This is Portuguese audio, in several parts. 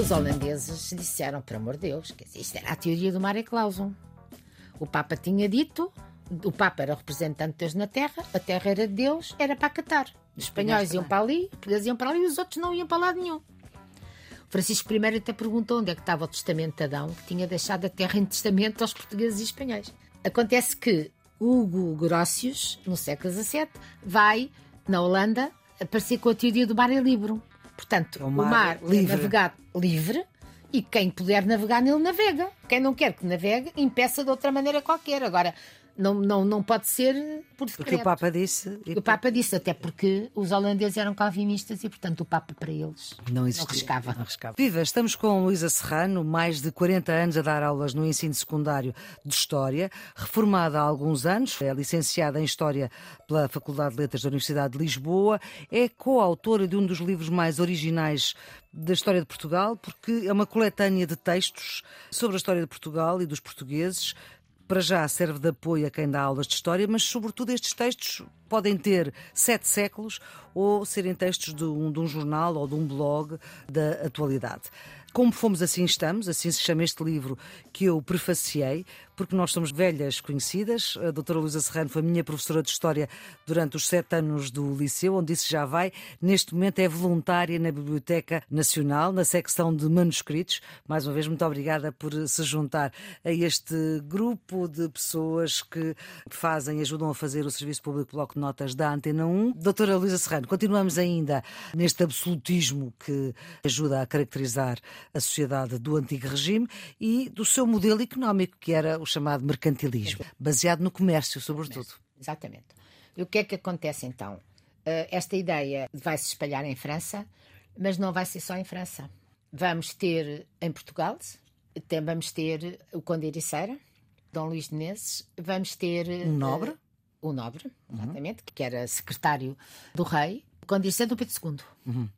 Os holandeses disseram, por amor de Deus, que isto era a teoria do mare clausum. O Papa tinha dito, o Papa era o representante de Deus na Terra, a Terra era de Deus, era para acatar. Os espanhóis iam para ali, os portugueses iam para ali e os outros não iam para lado nenhum. Francisco I até perguntou onde é que estava o testamento de Adão, que tinha deixado a terra em testamento aos portugueses e espanhóis. Acontece que Hugo Grotius, no século XVII, vai, na Holanda, aparecer com a teoria do mar é livre. Portanto, É o o mar mar, livre. é navegado livre e quem puder navegar nele navega. Quem não quer que navegue, impeça de outra maneira qualquer. Agora, não, não, não pode ser por Porque decreto. o Papa disse. e O Papa disse, até porque os holandeses eram calvinistas e, portanto, o Papa para eles Não existia. arriscava. Não arriscava. Viva, estamos com Luísa Serrano, mais de 40 anos a dar aulas no ensino secundário de História, reformada há alguns anos, é licenciada em História pela Faculdade de Letras da Universidade de Lisboa, é coautora de um dos livros mais originais da história de Portugal, porque é uma coletânea de textos sobre a história de Portugal e dos portugueses, para já serve de apoio a quem dá aulas de história, mas sobretudo estes textos podem ter sete séculos ou serem textos de um, de um jornal ou de um blog da atualidade. Como fomos assim estamos, assim se chama este livro que eu prefaciei, porque nós somos velhas conhecidas. A doutora Luísa Serrano foi minha professora de História durante os sete anos do Liceu, onde isso já vai. Neste momento é voluntária na Biblioteca Nacional, na secção de manuscritos. Mais uma vez, muito obrigada por se juntar a este grupo de pessoas que fazem, ajudam a fazer o Serviço Público Bloco de Notas da Antena 1. Doutora Luísa Serrano, continuamos ainda neste absolutismo que ajuda a caracterizar a sociedade do antigo regime e do seu modelo económico, que era o chamado mercantilismo, baseado no comércio, sobretudo. Exatamente. E o que é que acontece então? Eh, Esta ideia vai se espalhar em França, mas não vai ser só em França. Vamos ter em Portugal, tem- vamos ter o Conde Ericeira, Dom Luís de Menezes, vamos ter. Um nobre? eh, o Nobre, exatamente, que era secretário do rei, o Conde Ericeira do Pedro II.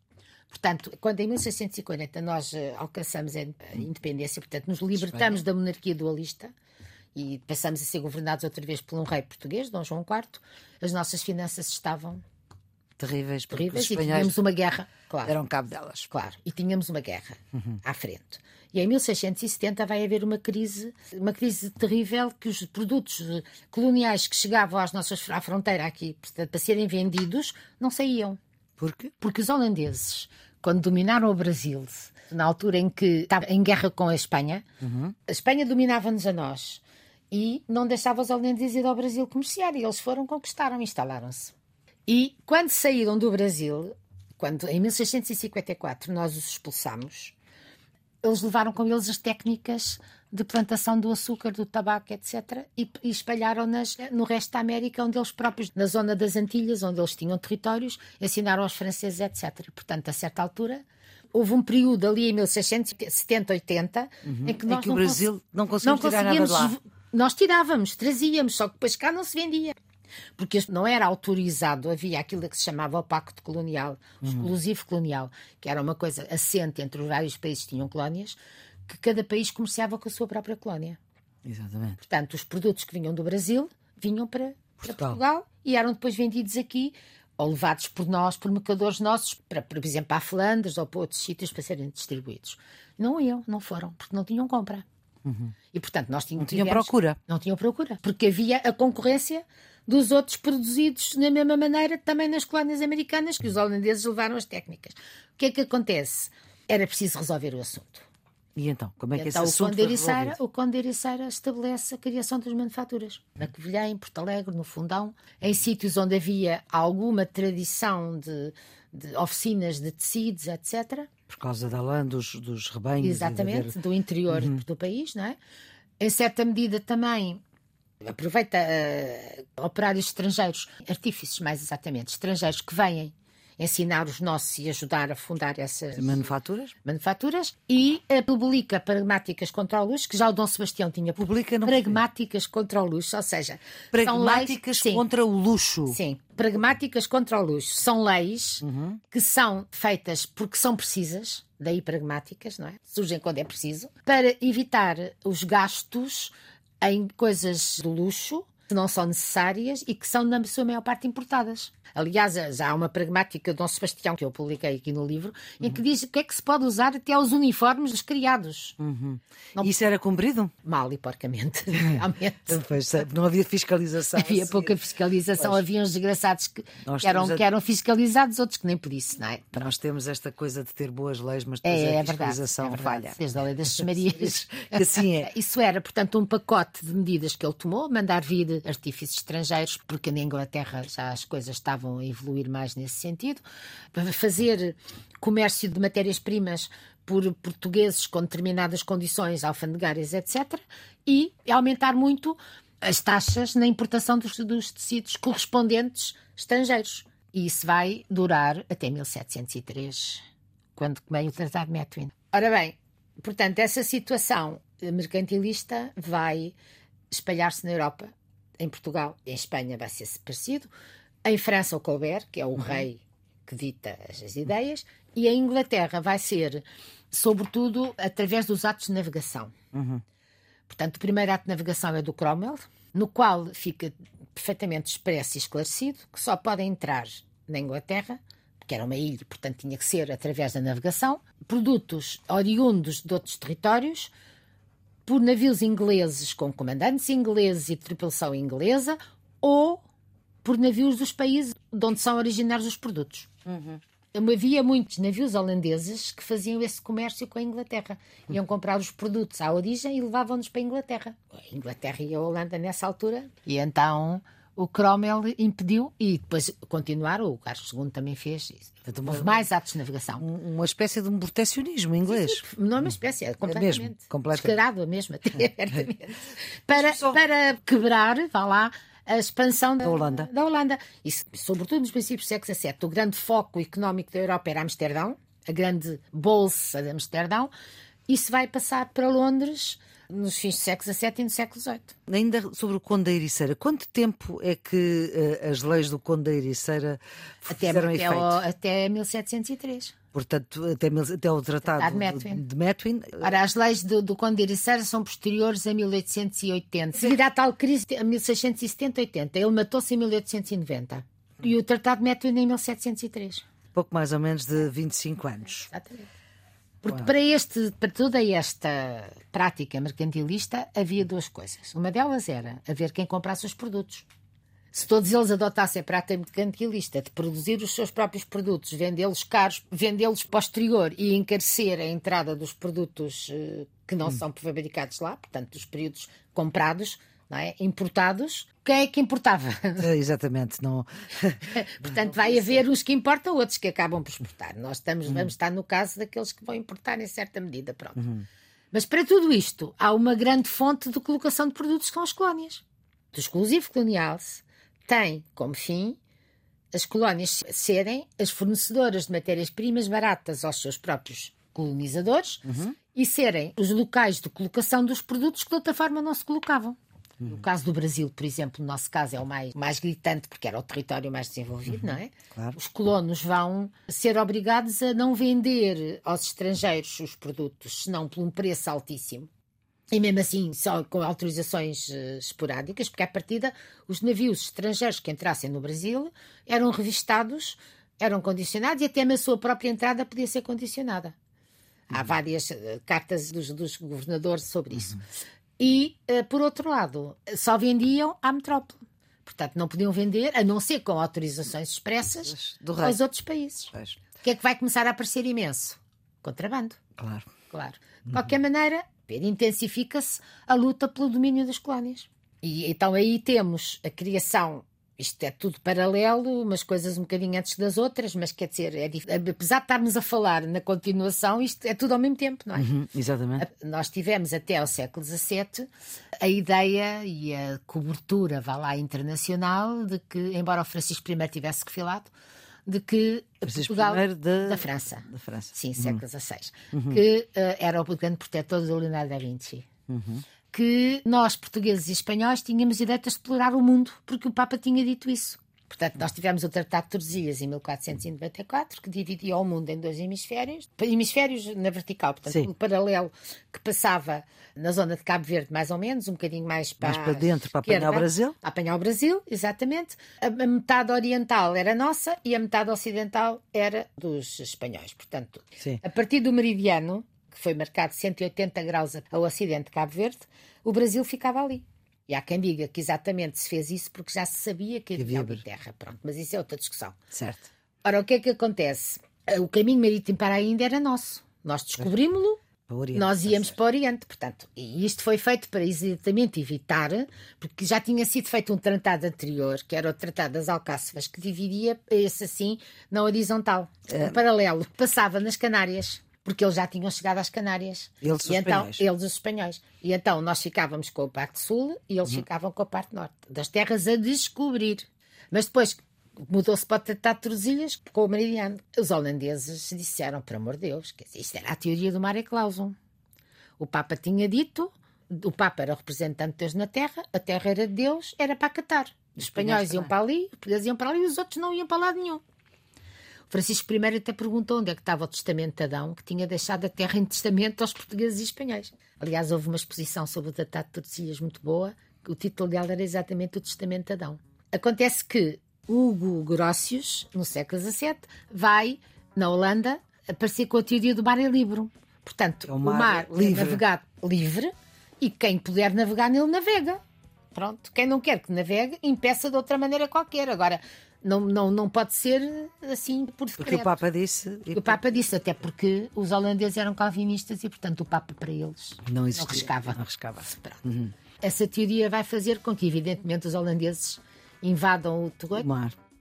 Portanto, quando em 1640 nós eh, alcançamos a independência, portanto, nos libertamos da monarquia dualista e passamos a ser governados outra vez por um rei português, Dom João IV, as nossas finanças estavam Terríveis, terríveis e tínhamos uma guerra, claro, deram cabo delas. claro, e tínhamos uma guerra à frente. E em 1670 vai haver uma crise, uma crise terrível que os produtos eh, coloniais que chegavam às nossas à fronteira aqui, portanto, para serem vendidos, não saíam. Porque Porque os holandeses, quando dominaram o Brasil, na altura em que estava em guerra com a Espanha, a Espanha dominava-nos a nós e não deixava os holandeses ir ao Brasil comerciar. E eles foram, conquistaram, instalaram-se. E quando saíram do Brasil, quando em 1654 nós os expulsamos, eles levaram com eles as técnicas de plantação do açúcar, do tabaco, etc. E, e espalharam-nas no resto da América, onde eles próprios, na zona das Antilhas, onde eles tinham territórios, ensinaram aos franceses, etc. Portanto, a certa altura, houve um período ali em 1670, 80, em que nós que o não Brasil não cons- conseguimos tirar nada de lá. Nós tirávamos, trazíamos, só que depois cá não se vendia. Porque não era autorizado, havia aquilo que se chamava o Pacto Colonial, o Uhum. exclusivo colonial, que era uma coisa assente entre os vários países que tinham colónias, que cada país comerciava com a sua própria colónia. Exatamente. Portanto, os produtos que vinham do Brasil vinham para para Portugal. Portugal, e eram depois vendidos aqui ou levados por nós, por mercadores nossos, para, por exemplo, para a Flandres ou para outros sítios para serem distribuídos. Não iam, não foram, porque não tinham compra. E, portanto, nós tínhamos, Não tinham tivemos- procura. Não tinham procura, porque havia a concorrência dos outros produzidos da mesma maneira também nas colónias americanas, que os holandeses levaram as técnicas. O que é que acontece? Era preciso resolver o assunto. E então, como é que Então, esse o assunto Conde foi Ericeira, o Conde Ericeira estabelece a criação das manufaturas. Na Covilhã, em Porto Alegre, no Fundão, em sítios onde havia alguma tradição de, de oficinas de tecidos, etc. Por causa da lã, dos, dos rebanhos. Exatamente, haver- do interior Uhum. do país, não é? Em certa medida também aproveita eh, operários estrangeiros, artífices mais exatamente, estrangeiros que vêm ensinar os nossos e ajudar a fundar essas Manufaturas? manufaturas e eh, publica pragmáticas contra o luxo, que já o Dom Sebastião tinha Publica, não pragmáticas contra o luxo, ou seja, são Pragmáticas leis, contra o luxo. Sim, pragmáticas contra o luxo. São leis Uhum. que são feitas porque são precisas, daí pragmáticas, não é? Surgem quando é preciso, para evitar os gastos em coisas do luxo que não são necessárias e que são, na sua maior parte, importadas. Aliás, já há uma pragmática de Dom Sebastião, que eu publiquei aqui no livro, uhum. em que diz o que é que se pode usar até aos uniformes dos criados. Uhum. Não... Isso era cumprido? Mal e porcamente, realmente. pois, não havia fiscalização. Havia pouca fiscalização, pois. havia uns desgraçados que, que eram, a... que eram fiscalizados, outros que nem por isso, não é? Nós temos esta coisa de ter boas leis, mas depois é, é a fiscalização verdade, é falha. Desde a lei das Marias. assim é. Isso era, portanto, um pacote de medidas que ele tomou, mandar vir artífices estrangeiros, porque na Inglaterra já as coisas estavam a evoluir mais nesse sentido, fazer comércio de matérias-primas por portugueses com determinadas condições alfandegárias, etc., e aumentar muito as taxas na importação dos, dos tecidos correspondentes estrangeiros. E isso vai durar até 1703, quando vem o Tratado de Methuen. Ora bem, portanto, essa situação mercantilista vai espalhar-se na Europa, em Portugal, em Espanha vai ser parecido, em França o Colbert, que é o uhum. rei que dita as ideias, e em Inglaterra vai ser, sobretudo, através dos atos de navegação. Uhum. Portanto, o primeiro ato de navegação é do Cromwell, no qual fica perfeitamente expresso e esclarecido que só podem entrar na Inglaterra, que era uma ilha, portanto tinha que ser através da navegação, produtos oriundos de outros territórios, por navios ingleses com comandantes ingleses e tripulação inglesa, ou por navios dos países de onde são originários os produtos. Uhum. Havia muitos navios holandeses que faziam esse comércio com a Inglaterra. Iam comprar os produtos à origem e levavam-nos para a Inglaterra. A Inglaterra e a Holanda nessa altura. E então o Cromwell impediu e depois continuaram, o Carlos II também fez isso. Houve mais atos de navegação. Uma espécie de um protecionismo inglês. Sim, sim. Não é uma espécie, é completamente. É mesmo, completamente. Descarado mesmo, até, para, para quebrar, vá lá, a expansão da, da Holanda. Da Holanda. E, sobretudo nos princípios do século XVII, o grande foco económico da Europa era Amsterdão, a grande bolsa de Amsterdão. Isso vai passar para Londres nos fins do século XVII e no século XVIII. Ainda sobre o Conde da Ericeira, quanto tempo é que uh, as leis do Conde da Ericeira fizeram até, efeito? Até, até 1703. Portanto, até, até o Tratado, de Methuen. Ora, as leis do, do Conde de Ericeira são posteriores a 1880. Devido à tal crise, a 1670-80. Ele matou-se em 1890. E o Tratado de Methuen em 1703. Pouco mais ou menos de 25 anos. Exatamente. Porque para, este, para toda esta prática mercantilista havia duas coisas. Uma delas era haver quem comprasse os produtos. Se todos eles adotassem a prática mercantilista de produzir os seus próprios produtos, vendê-los caros, vendê-los posterior e encarecer a entrada dos produtos uh, que não hum. são fabricados lá, portanto, dos períodos comprados, não é? importados, quem é que importava? É, exatamente, não. Portanto, vai haver uns que importam, outros que acabam por exportar. Nós estamos, uhum. vamos estar no caso daqueles que vão importar em certa medida, pronto. Uhum. Mas para tudo isto, há uma grande fonte de colocação de produtos que são as colónias. Do exclusivo colonial tem como fim as colónias serem as fornecedoras de matérias-primas baratas aos seus próprios colonizadores uhum. e serem os locais de colocação dos produtos que de outra forma não se colocavam. Uhum. No caso do Brasil, por exemplo, no nosso caso é o mais, mais gritante, porque era o território mais desenvolvido, uhum. não é? Claro. Os colonos vão ser obrigados a não vender aos estrangeiros os produtos, senão por um preço altíssimo e mesmo assim só com autorizações uh, esporádicas, porque à partida os navios estrangeiros que entrassem no Brasil eram revistados, eram condicionados e até a sua própria entrada podia ser condicionada. Uhum. Há várias uh, cartas dos, dos, governadores sobre isso. Uhum. E, uh, por outro lado, só vendiam à metrópole. Portanto, não podiam vender, a não ser com autorizações expressas, aos outros países. O que é que vai começar a aparecer imenso? Contrabando. Claro. Claro. De qualquer uhum. maneira, intensifica-se a luta pelo domínio das colónias. E então aí temos a criação isto é tudo paralelo, umas coisas um bocadinho antes das outras, mas quer dizer, é apesar de estarmos a falar na continuação, isto é tudo ao mesmo tempo, não é? Uhum, exatamente. Nós tivemos até ao século XVII a ideia e a cobertura, vá lá, internacional, de que, embora o Francisco I tivesse refilado, de que Francisco Portugal de... da França, da França. sim, uhum. século XVI, uhum. que uh, era o grande protetor do Leonardo da Vinci. Uhum. Que nós, portugueses e espanhóis, tínhamos direito a explorar o mundo, porque o Papa tinha dito isso. Portanto, nós tivemos o Tratado de Tordesilhas em 1494, que dividia o mundo em dois hemisférios, hemisférios na vertical, portanto, Sim. o paralelo que passava na zona de Cabo Verde, mais ou menos, um bocadinho mais para, mais para dentro, para apanhar o Brasil. Apanhar o Brasil, exatamente. A, a metade oriental era nossa e a metade ocidental era dos espanhóis. Portanto, Sim. a partir do meridiano, que foi marcado 180 graus ao ocidente de Cabo Verde, o Brasil ficava ali. E há quem diga que exatamente se fez isso porque já se sabia que havia ali terra. Pronto, mas isso é outra discussão. Certo. Ora, o que é que acontece? O caminho marítimo para a Índia era nosso. Nós descobrimos-lo nós íamos para o Oriente, portanto, e isto foi feito para exatamente evitar, porque já tinha sido feito um tratado anterior, que era o Tratado das Alcáçovas, que dividia esse assim na horizontal, é. um paralelo. Passava nas Canárias porque eles já tinham chegado às Canárias. Eles, e então, espanhóis. Eles, os espanhóis. E então nós ficávamos com a parte sul e eles uhum. ficavam com a parte norte, das terras a descobrir. Mas depois mudou-se para o Tratado de Tordesilhas com o Meridiano. Os holandeses disseram, por amor de Deus, que isto era a teoria do Mare Clausum. O Papa tinha dito, o Papa era o representante de Deus na Terra, a Terra era de Deus, era para Catar. Os espanhóis iam para ali, os portugueses iam para ali e os outros não iam para lado nenhum. Francisco I até perguntou onde é que estava o testamento de Adão, que tinha deixado a terra em testamento aos portugueses e espanhóis. Aliás, houve uma exposição sobre o Tratado de Tordesilhas muito boa, o título dela era exatamente o Testamento de Adão. Acontece que Hugo Grossius, no século XVII, vai, na Holanda, aparecer com a teoria do mar é livre. Portanto, é o mar, o mar é livre. navegado livre e quem puder navegar nele navega. Pronto, quem não quer que navegue, impeça de outra maneira qualquer. Agora, não, não, não pode ser assim por decreto. Porque o Papa disse. O Papa disse, até porque os holandeses eram calvinistas e, portanto, o Papa para eles não, existia, não arriscava. Não arriscava. Uhum. Essa teoria vai fazer com que, evidentemente, os holandeses invadam o Tegoito.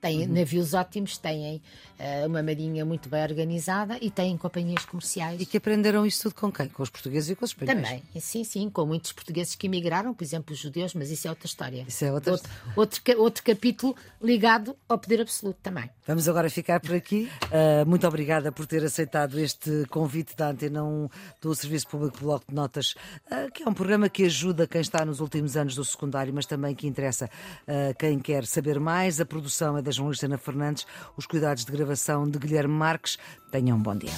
Têm uhum. navios ótimos, têm uh, uma marinha muito bem organizada e têm companhias comerciais. E que aprenderam isso tudo com quem? Com os portugueses e com os espanhóis? Também, sim, sim, com muitos portugueses que emigraram, por exemplo, os judeus, mas isso é outra história. Isso é outra outro, outro, outro capítulo ligado ao poder absoluto também. Vamos agora ficar por aqui. Uh, muito obrigada por ter aceitado este convite da Antena 1 do Serviço Público Bloco de Notas, uh, que é um programa que ajuda quem está nos últimos anos do secundário, mas também que interessa quem quer saber mais. A produção é da jornalista Ana Fernandes, os cuidados de gravação de Guilherme Marques. Tenham um bom dia.